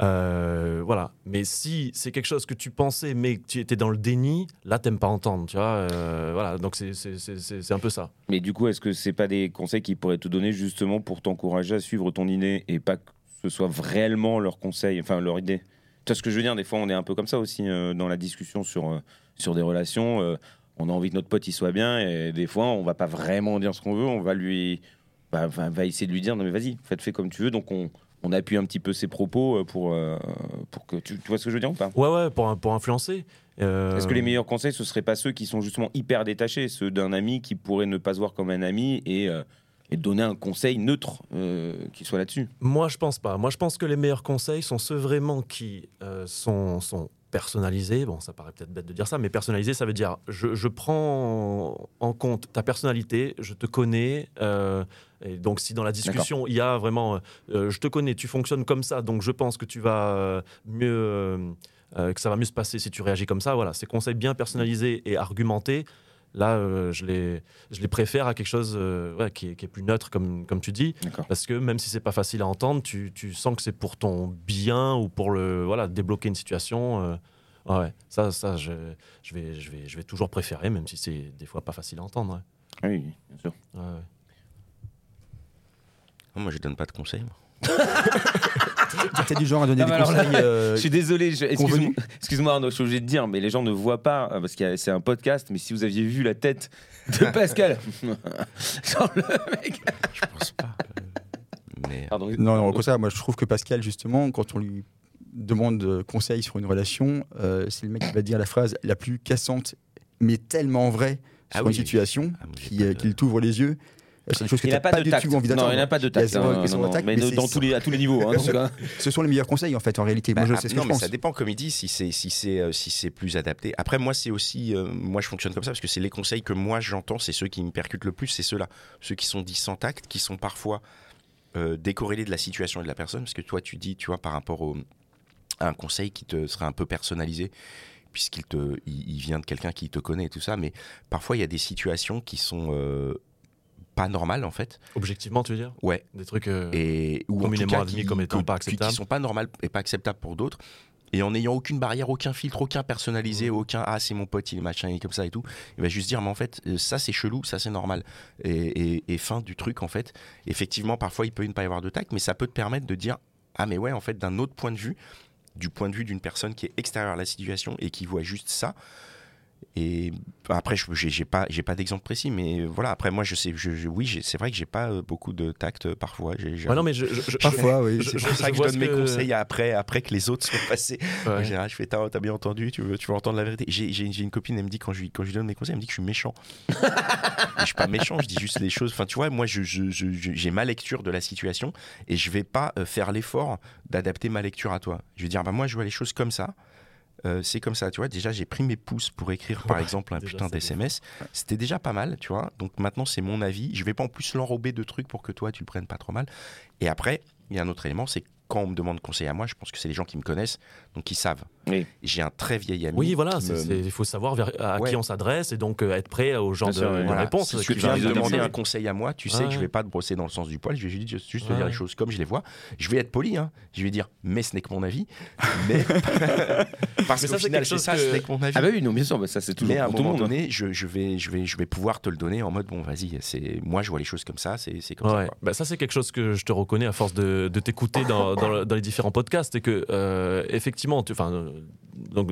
Euh, voilà. Mais si c'est quelque chose que tu pensais, mais que tu étais dans le déni, là, t'aimes pas entendre, tu vois. euh, voilà. Donc, c'est- un peu ça. Mais du coup, est-ce que c'est pas des conseils qu'ils pourraient te donner justement pour t'encourager à suivre ton idée et pas que ce soit réellement leur conseil, enfin leur idée? Tu vois ce que je veux dire? Des fois, on est un peu comme ça aussi euh, dans la discussion sur, sur des relations. on a envie que notre pote il soit bien et des fois, on va pas vraiment dire ce qu'on veut. On va lui, bah, va, essayer de lui dire non mais vas-y, faites fais comme tu veux. Donc on, on appuie un petit peu ses propos euh, pour, euh, pour que tu, tu vois ce que je veux dire ou pas? Ouais, ouais, pour, pour influencer. Euh, Est-ce que les meilleurs conseils, ce seraient pas ceux qui sont justement hyper détachés, ceux d'un ami qui pourrait ne pas se voir comme un ami et, euh, et donner un conseil neutre euh, qui soit là-dessus? Moi, je pense pas. Moi, je pense que les meilleurs conseils sont ceux vraiment qui sont, sont personnalisés. Bon, ça paraît peut-être bête de dire ça, mais personnalisé, ça veut dire je, je prends en compte ta personnalité, je te connais. euh, et donc, si dans la discussion, il y a vraiment euh, je te connais, tu fonctionnes comme ça, donc je pense que tu vas euh, mieux. euh, que ça va mieux se passer si tu réagis comme ça. Voilà, ces conseils bien personnalisés et argumentés, là, euh, je, les, je les préfère à quelque chose euh, ouais, qui, est, qui est plus neutre, comme, comme tu dis. Parce que même si c'est pas facile à entendre, tu, tu sens que c'est pour ton bien ou pour le voilà débloquer une situation. euh, ouais, ça, ça, je, je vais, je vais, je vais toujours préférer, même si c'est des fois pas facile à entendre. ouais. Oui, bien sûr. Ouais, ouais. Non, moi, je donne pas de conseils. T'es du genre à donner Ah, des conseils. euh, Je suis désolé, je- excuse-moi excuse-moi, Arnaud, je suis obligé de dire, mais les gens ne voient pas, euh, parce que c'est un podcast, mais si vous aviez vu la tête de Pascal, genre le mec. Je pense pas. Mais Pardon. Non, non, comme ça, moi je trouve que Pascal, justement, quand on lui demande conseil sur une relation, euh, c'est le mec qui va dire la phrase la plus cassante, mais tellement vraie Ah sur oui, une situation, Ah, qui, pas euh, de- qui t'ouvre les yeux. C'est des choses que tu n'a n'as pas, pas, de du tact. tout envie Non, il n'a pas de tact. hein, question non, non, tact, mais mais dans tous les, à tous les niveaux. hein, hein. Ce sont les meilleurs conseils, en fait, en réalité. Moi, Bah, je sais ce non, que je mais pense. ça dépend, comme il dit, si c'est si c'est euh, si c'est plus adapté. Après, moi, c'est aussi, euh, moi, je fonctionne comme ça parce que c'est les conseils que moi j'entends, c'est ceux qui me percutent le plus, c'est ceux-là, ceux qui sont dits sans tact, qui sont parfois euh, décorrélés de la situation et de la personne, parce que toi, tu dis, tu vois, par rapport au, à un conseil qui te serait un peu personnalisé puisqu'il te, il, il vient de quelqu'un qui te connaît et tout ça, mais parfois il y a des situations qui sont euh, pas normales en fait. Objectivement, tu veux dire? Ouais. Des trucs. euh, et ou communément cas admis comme étant pas acceptables. qui sont pas normales et pas acceptables pour d'autres et en n'ayant aucune barrière aucun filtre aucun personnalisé Mhm. aucun ah c'est mon pote il est machin il est comme ça et tout il va juste dire mais en fait euh, ça c'est chelou ça c'est normal et, et- et fin du truc en fait effectivement parfois il peut ne pas y avoir de tact mais ça peut te permettre de dire ah mais ouais en fait d'un autre point de vue du point de vue d'une personne qui est extérieure à la situation et qui voit juste ça et après, je j'ai pas, j'ai pas d'exemple précis, mais voilà. Après, moi, je sais, je, je- oui, c'est vrai que j'ai pas euh, beaucoup de tact euh, parfois. J'ai- j'ai- Ouais, non, mais je, je- je- Parfois, oui. c'est pour ça que je donne mes que- conseils après, après que les autres soient passés. Ouais. En général, je fais, t'as bien entendu, tu veux, tu veux entendre la vérité. J'ai une copine, elle me dit, quand je, lui- quand je lui donne mes conseils, elle me dit que je suis méchant. Je suis pas méchant, je dis juste les choses. Enfin, tu vois, moi, j'ai ma lecture de la situation et je vais pas euh, faire l'effort d'adapter ma lecture à toi. Je vais dire, bah, moi, je vois les choses comme ça. Euh, c'est comme ça, tu vois. Déjà, j'ai pris mes pouces pour écrire, par Ouais, exemple, un putain d'SMS. C'était déjà pas mal, tu vois. Donc maintenant, c'est mon avis. Je vais pas en plus l'enrober de trucs pour que toi, tu le prennes pas trop mal. Et après, il y a un autre élément, c'est quand on me demande conseil à moi, je pense que c'est les gens qui me connaissent, donc qui savent. Oui. J'ai un très vieil ami. Oui, voilà, me- il faut savoir vers- à Ouais. qui on s'adresse et donc euh, être prêt au genre Bien de, sûr, ouais. de Voilà. réponse. Si qui tu viens de demander un conseil à moi, tu sais Ouais. que je vais pas te brosser dans le sens du poil. Je vais juste, juste te dire les choses comme je les vois. Je vais être poli. Hein. Je vais dire, mais ce n'est que mon avis. Mais parce Mais que ça, c'est final, ça, que- ce n'est que mon avis. Ah bah oui, non, bien sûr, bah ça c'est toujours mais à un moment hein. donné, je, je vais, je, vais, je vais pouvoir te le donner en mode bon, vas-y, c'est moi, je vois les choses comme ça, c'est comme ça. Bah, ça, c'est quelque chose que je te reconnais à force de, de t'écouter dans, dans le- dans les différents podcasts. Et que, euh, effectivement, tu, enfin, donc,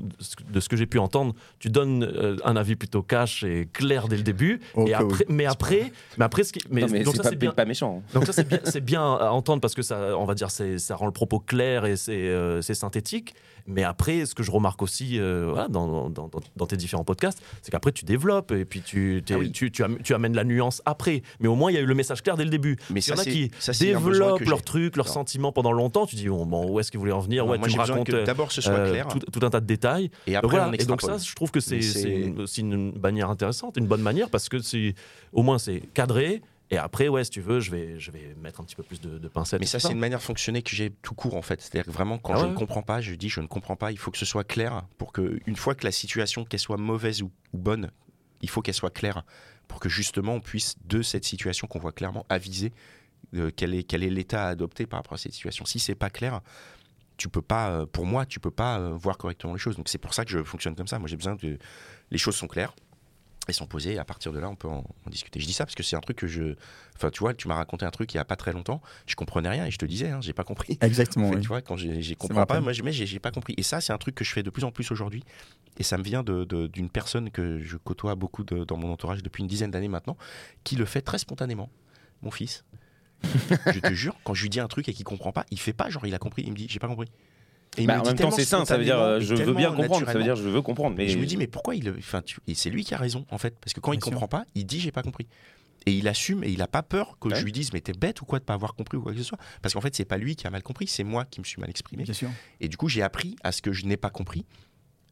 de ce que- j'ai pu entendre, tu donnes euh, un avis plutôt cash et clair dès le début. Et mais après, mais après, ce qui, mais, Non, mais donc c'est ça, pas, c'est bien. pas méchant. Donc ça c'est bien, c'est bien à entendre parce que ça, on va dire, c'est, ça rend le propos clair et c'est, euh, c'est synthétique. Mais après, ce que je remarque aussi euh, voilà, dans, dans, dans- dans tes différents podcasts, c'est qu'après tu développes et puis tu, Ah oui. tu, tu, am- tu amènes la nuance après. Mais au moins il y a eu le message clair dès le début. Mais Il y en a qui ça, développent leurs trucs, leurs Non. sentiments pendant longtemps. Tu dis bon, bon, où est-ce qu'ils voulaient en venir? Ouais, moi, tu j'ai me besoin racontes que d'abord ce soit euh, clair. tout, tout un tas de détails. Et après, voilà. on et donc ça, je trouve que c'est, une, aussi une manière intéressante, une bonne manière parce que au moins c'est cadré. Et après, ouais, si tu veux, je vais, je vais mettre un petit peu plus de, de pincettes. Mais ça, c'est une manière de fonctionner que j'ai tout court en fait. C'est-à-dire que vraiment, quand Ah je ouais ne comprends pas, je dis je ne comprends pas. Il faut que ce soit clair pour que, une fois que la situation, qu'elle soit mauvaise ou, ou bonne, il faut qu'elle soit claire pour que justement on puisse de cette situation qu'on voit clairement aviser euh, quel est quel est l'état à adopter par rapport à cette situation. Si c'est pas clair, tu peux pas, euh, pour moi, tu peux pas euh, voir correctement les choses. Donc c'est pour ça que je fonctionne comme ça. Moi, j'ai besoin de les choses sont claires. Et sont posés. À partir de là, on peut en, en discuter. Je dis ça parce que c'est un truc que je. Enfin, tu vois, tu m'as raconté un truc il y a pas très longtemps. Je comprenais rien et je te disais, hein, j'ai pas compris. Exactement. En fait, oui. Tu vois, quand j'ai comprends pas, moi, je- mais j'ai pas compris. Et ça, c'est un truc que je fais de plus en plus aujourd'hui. Et ça me vient de- de- d'une personne que je côtoie beaucoup de- dans mon entourage depuis une dizaine d'années maintenant, qui le fait très spontanément. Mon fils. je te jure, quand je lui dis un truc et qu'il comprend pas, il fait pas genre il a compris. Il me dit j'ai pas compris. Et Bah, en même temps, c'est sain, ça veut dire euh, je veux bien comprendre, ça veut dire je veux comprendre. Mais Et je me dis, mais pourquoi il. Enfin, tu- et c'est lui qui a raison, en fait. Parce que quand il sûr. comprend pas, il dit, j'ai pas compris. Et il assume et il a pas peur que Ouais. je lui dise, mais t'es bête ou quoi de pas avoir compris ou quoi que ce soit? Parce qu'en fait, c'est pas lui qui a mal compris, c'est moi qui me suis mal exprimé. Bien sûr. Et du coup, j'ai appris à ce que je n'ai pas compris,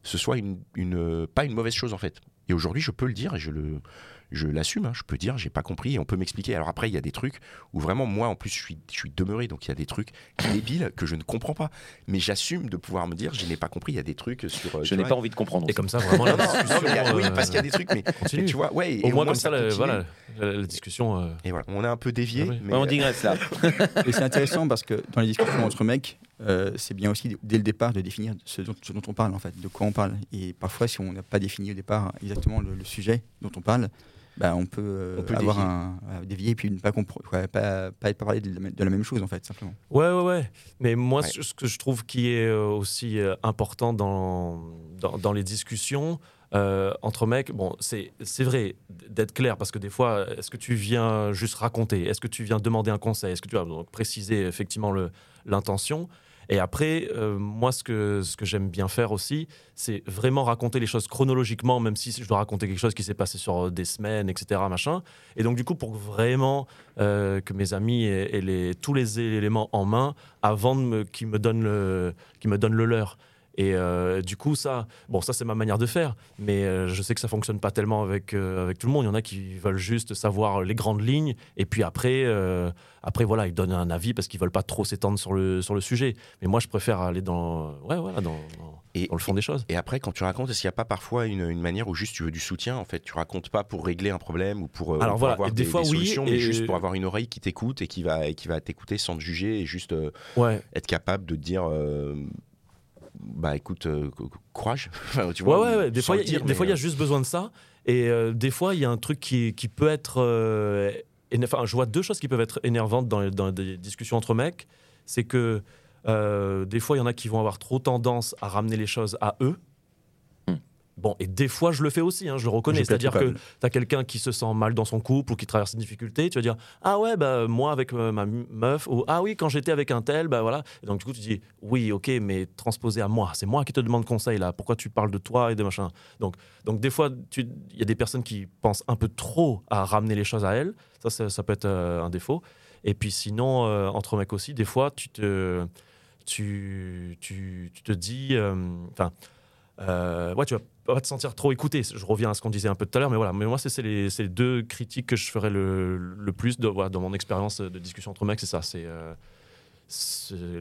ce soit une, une, pas une mauvaise chose, en fait. Et aujourd'hui, je peux le dire et je le. Je l'assume, hein, je peux dire, j'ai pas compris et on peut m'expliquer. Alors après, il y a des trucs où vraiment, moi, en plus, je suis, je suis demeuré, donc il y a des trucs débiles que je ne comprends pas. Mais j'assume de pouvoir me dire, je n'ai pas compris, il y a des trucs sur. euh, je n'ai pas envie de comprendre. Et comme ça, vraiment, la non, non, discussion. mais il y a- oui, euh, parce qu'il y a des trucs, mais, tu vois, ouais, et Au moins, comme ça, la, voilà, la, la discussion. euh, Et voilà, on a un peu dévié, Ah oui. mais on digresse là. Et c'est intéressant parce que dans les discussions entre mecs, euh, c'est bien aussi dès le départ de définir ce dont, ce dont on parle en fait, de quoi on parle. Et parfois, si on n'a pas défini au départ exactement le, le sujet dont on parle, bah, on peut, euh, On peut avoir un euh, dévier et puis ne pas ouais, pas, pas, parler de la, même- de la même chose en fait, simplement. Ouais, ouais, ouais. Mais moi, Ouais. ce que je trouve qui est euh, aussi euh, important dans, dans, dans les discussions euh, entre mecs, bon, c'est vrai d'être clair parce que des fois, est-ce que tu viens juste raconter? Est-ce que tu viens demander un conseil? Est-ce que tu vas préciser effectivement l'intention? Et après, euh, moi, ce que, ce que j'aime bien faire aussi, c'est vraiment raconter les choses chronologiquement, même si je dois raconter quelque chose qui s'est passé sur des semaines, etc. Machin. Et donc, du coup, pour vraiment euh, que mes amis aient, tous les éléments en main avant qu'ils me me donnent le leur. Et euh, du coup, ça, bon, ça c'est ma manière de faire, mais euh, je sais que ça fonctionne pas tellement avec euh, avec tout le monde. Il y en a qui veulent juste savoir les grandes lignes, et puis après, après voilà, ils donnent un avis parce qu'ils veulent pas trop s'étendre sur le sur le sujet. Mais moi, je préfère aller dans, ouais, voilà, dans, dans, Et- dans le fond des choses. Et après, quand tu racontes, est-ce qu'il n'y a pas parfois une, une manière où juste tu veux du soutien En fait, tu racontes pas pour régler un problème ou pour, Alors pour voilà, avoir des des, fois, des oui, solutions, mais juste pour avoir une oreille qui t'écoute et qui va, et qui va t'écouter sans te juger et juste Ouais. être capable de te dire, bah écoute, euh, co- co- courage. Enfin, tu Ouais, vois, ouais, ouais. Des fois, il y a- y mais, juste besoin de ça. Et euh, des fois, il y a un truc qui, qui peut être. euh, éner- enfin, je vois deux choses qui peuvent être énervantes dans, dans des discussions entre mecs. C'est que euh, des fois, il y en a qui vont avoir trop tendance à ramener les choses à eux. Bon, et des fois, je le fais aussi, hein, je le reconnais. C'est-à-dire que tu as quelqu'un qui se sent mal dans son couple ou qui traverse une difficulté, tu vas dire Ah ouais, bah, moi avec euh, ma meuf, ou Ah oui, quand j'étais avec un tel, bah voilà. Et donc, du coup, tu dis Oui, ok, mais transposé à moi. C'est moi qui te demande conseil là. Pourquoi tu parles de toi et de machin Donc, donc des fois, il y a des personnes qui pensent un peu trop à ramener les choses à elles. Ça, ça, ça peut être euh, un défaut. Et puis sinon, euh, entre mecs aussi, des fois, tu te, tu, tu, tu te dis, enfin, euh, ouais, tu vas pas te sentir trop écouté. Je reviens à ce qu'on disait un peu tout à l'heure, mais voilà. Mais moi, c'est les, les deux critiques que je ferais le, le plus de, voilà, dans mon expérience de discussion entre mecs, c'est ça. C'est euh,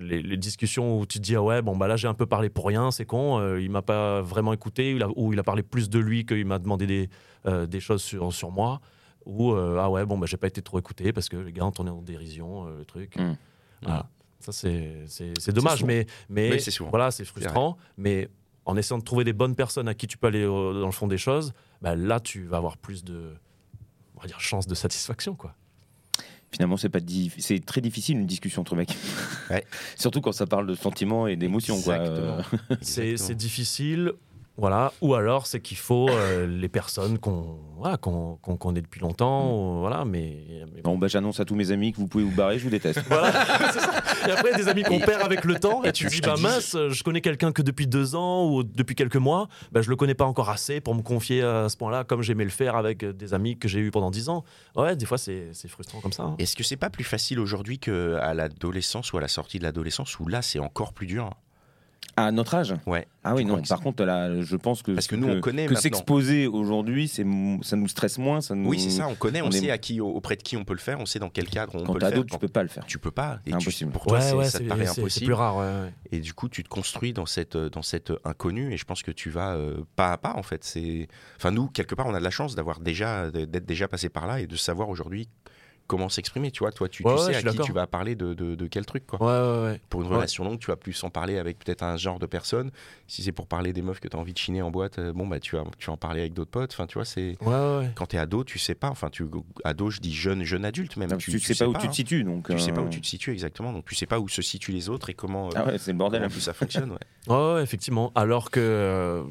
les, les discussions où tu te dis ah ouais bon bah là j'ai un peu parlé pour rien c'est con euh, il m'a pas vraiment écouté ou il a, ou il a parlé plus de lui qu'il m'a demandé des, euh, des choses sur, sur moi ou ah ouais bon bah j'ai pas été trop écouté parce que les gars ont tourné en dérision le truc Mm. voilà ça c'est dommage mais mais souvent. voilà c'est frustrant mais en essayant de trouver des bonnes personnes à qui tu peux aller euh, dans le fond des choses bah, là tu vas avoir plus de on va dire chance de satisfaction quoi Finalement, c'est pas c'est très difficile une discussion entre mecs. Ouais. Surtout quand ça parle de sentiments et d'émotions. Euh, c'est difficile. Voilà. Ou alors, c'est qu'il faut euh, les personnes qu'on voilà, qu'on qu'on connaît depuis longtemps. ou- voilà, mais, mais Bon, bah, j'annonce à tous mes amis que vous pouvez vous barrer, je vous déteste. voilà. c'est ça. Et après, des amis qu'on perd avec le temps. Et, tu te dis, bah dis- mince, je connais quelqu'un que depuis deux ans ou depuis quelques mois. Bah, je le connais pas encore assez pour me confier à ce point-là, comme j'aimais le faire avec des amis que j'ai eu pendant dix ans. Ouais, des fois, c'est c'est frustrant comme ça. hein. Est-ce que c'est pas plus facile aujourd'hui qu'à l'adolescence ou à la sortie de l'adolescence où là c'est encore plus dur? À notre âge Ouais. Ah oui, non. Par contre, là, je pense que. Parce que nous, on connaît Que s'exposer aujourd'hui, c'est ça nous stresse moins. Ça nous... Oui, c'est ça, on connaît, on, on est- sait à qui, auprès de qui on peut le faire, on sait dans quel cadre on Quand peut le faire. ado, tu peux pas le faire. Tu peux pas. Et tu- Impossible. pour toi, Ouais, c'est- ouais, ça te paraît c'est- c'est impossible. plus rare. ouais, ouais. Et du coup, tu te construis dans cette, dans cette inconnue. Et je pense que tu vas euh, pas à pas, en fait. C'est, enfin, nous, quelque part, on a de la chance d'avoir déjà, d'être déjà passé par là et de savoir aujourd'hui comment s'exprimer, tu vois. Toi, tu, tu Ouais, sais à qui tu vas parler de, de, de quel truc, quoi. Ouais, ouais, ouais. Pour une Ouais. relation longue, tu vas plus en parler avec peut-être un genre de personne. Si c'est pour parler des meufs que tu as envie de chiner en boîte, euh, bon, bah, tu vas, tu vas en parler avec d'autres potes. Enfin, tu vois, c'est. Ouais, ouais, ouais. Quand t'es ado, tu sais pas. Enfin, tu ado, je dis jeune, jeune adulte même. Non, tu, sais pas où tu hein. te situes, donc. Tu sais pas euh, où tu te situes exactement. Donc, tu sais pas où se situent les autres et comment. euh, Ah ouais, c'est le bordel. comment en plus plus. ça fonctionne. Ouais. Ouais, ouais, effectivement. Alors que euh,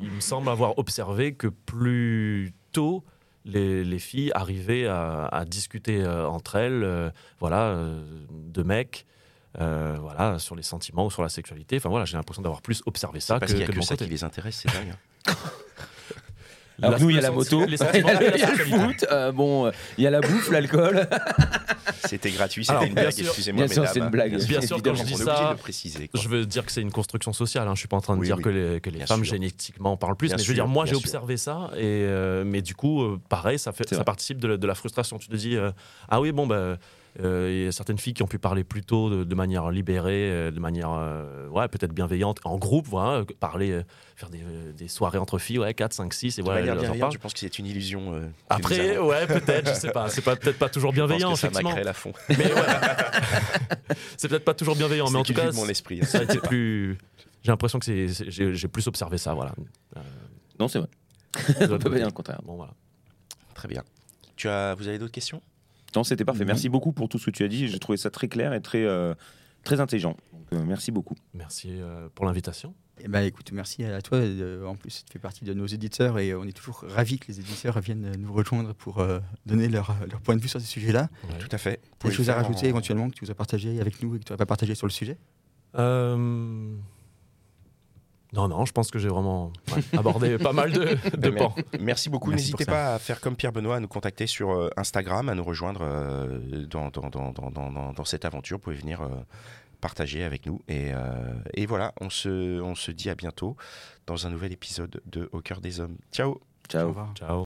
il me semble avoir observé que plus tôt, les, les filles arrivaient à, à discuter euh, entre elles, euh, voilà, euh, de mecs, voilà, sur les sentiments ou sur la sexualité. Enfin voilà, j'ai l'impression d'avoir plus observé ça Parce que, qu'il y a que ça côté. qui les intéresse, c'est dingue. Alors nous, il y a la moto, il y a le foot, euh, bon, il y a la bouffe, l'alcool. C'était gratuit, Alors, c'était une bien blague, sûr- excusez-moi. bien sûr, c'est une blague. Bien sûr, quand je dis ça. Je veux dire que c'est une construction sociale. Hein. Je suis pas en train de dire que les, femmes génétiquement parlent plus. Mais je veux dire, moi, j'ai observé ça. Et, euh, mais du coup, euh, pareil, ça, participe de la, frustration. Tu te dis, ah oui, bon, bah, il y a certaines filles qui ont pu parler plus tôt de, de manière libérée, euh, de manière euh, ouais, peut-être bienveillante, en groupe, voilà, euh, parler, euh, faire des, euh, des soirées entre filles, ouais, 4, 5, 6, et De voilà. manière bienveillante, je pense que c'est une illusion. euh, Après, ouais, peut-être, je sais pas. C'est pas- peut-être pas toujours Je pense bienveillant, que ça à fond. Mais ouais. c'est peut-être pas toujours bienveillant, mais en tout cas, mon esprit. hein. ça a été plus. J'ai l'impression que j'ai, plus observé ça, voilà. Euh, Non, c'est vrai. On peut pas dire le contraire. Bon, voilà. Très bien. Tu as, vous avez d'autres questions? Non, c'était parfait. Mhm. Merci beaucoup pour tout ce que tu as dit. J'ai trouvé ça très clair et très, euh, très intelligent. Donc, euh, merci beaucoup. Merci euh, pour l'invitation. Eh ben, écoute, merci à toi. euh, en plus, tu fais partie de nos éditeurs et on est toujours ravis que les éditeurs viennent nous rejoindre pour euh, donner leur, leur point de vue sur ces sujets-là. Ouais. Tout à fait. Des choses à rajouter en- éventuellement que tu nous as partagé avec nous et que tu n'aurais pas partagé sur le sujet? Euh, Non, non, je pense que j'ai vraiment ouais, abordé pas mal de, de Ben, pans. Merci beaucoup. N'hésitez pas à faire comme Pierre Benoît, à nous contacter sur euh, Instagram, à nous rejoindre euh, dans, dans, dans, dans, dans- dans- dans cette aventure. Vous pouvez venir euh, partager avec nous. Et, euh, et voilà, on se, on se dit à bientôt dans un nouvel épisode de Au cœur des hommes. Ciao Ciao. Ciao.